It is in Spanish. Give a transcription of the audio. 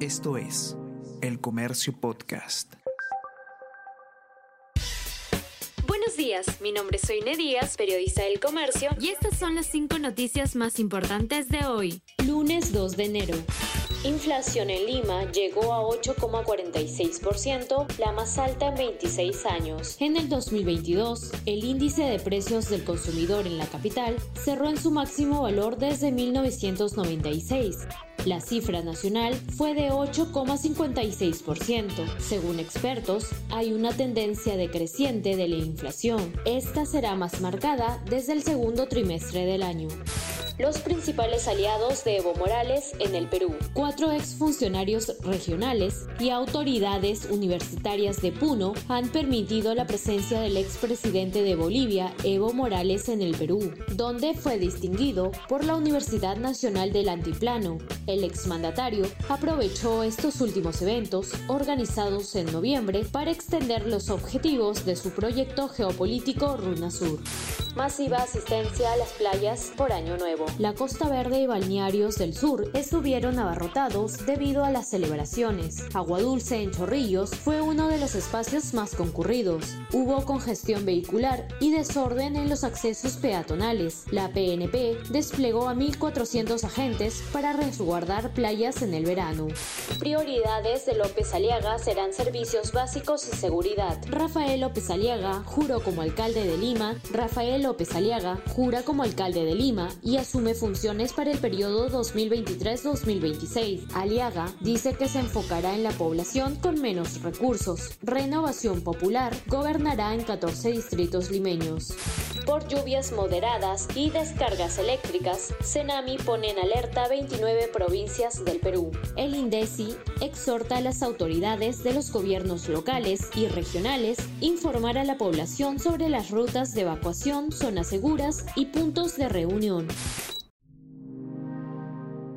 Esto es El Comercio Podcast. Buenos días, mi nombre es Soine Díaz, periodista del Comercio, y estas son las cinco noticias más importantes de hoy, lunes 2 de enero. Inflación en Lima llegó a 8,46%, la más alta en 26 años. En el 2022, el índice de precios del consumidor en la capital cerró en su máximo valor desde 1996. La cifra nacional fue de 8,56%. Según expertos, hay una tendencia decreciente de la inflación. Esta será más marcada desde el segundo trimestre del año los principales aliados de Evo Morales en el Perú. Cuatro exfuncionarios regionales y autoridades universitarias de Puno han permitido la presencia del expresidente de Bolivia, Evo Morales, en el Perú, donde fue distinguido por la Universidad Nacional del Antiplano. El exmandatario aprovechó estos últimos eventos, organizados en noviembre, para extender los objetivos de su proyecto geopolítico Runa Sur masiva asistencia a las playas por Año Nuevo. La Costa Verde y balnearios del sur estuvieron abarrotados debido a las celebraciones. Agua Dulce en Chorrillos fue uno de los espacios más concurridos. Hubo congestión vehicular y desorden en los accesos peatonales. La PNP desplegó a 1.400 agentes para resguardar playas en el verano. Prioridades de López Aliaga serán servicios básicos y seguridad. Rafael López Aliaga juró como alcalde de Lima. Rafael López Aliaga jura como alcalde de Lima y asume funciones para el periodo 2023-2026. Aliaga dice que se enfocará en la población con menos recursos. Renovación Popular gobernará en 14 distritos limeños. Por lluvias moderadas y descargas eléctricas, Senami pone en alerta 29 provincias del Perú. El INDECI exhorta a las autoridades de los gobiernos locales y regionales informar a la población sobre las rutas de evacuación zonas seguras y puntos de reunión.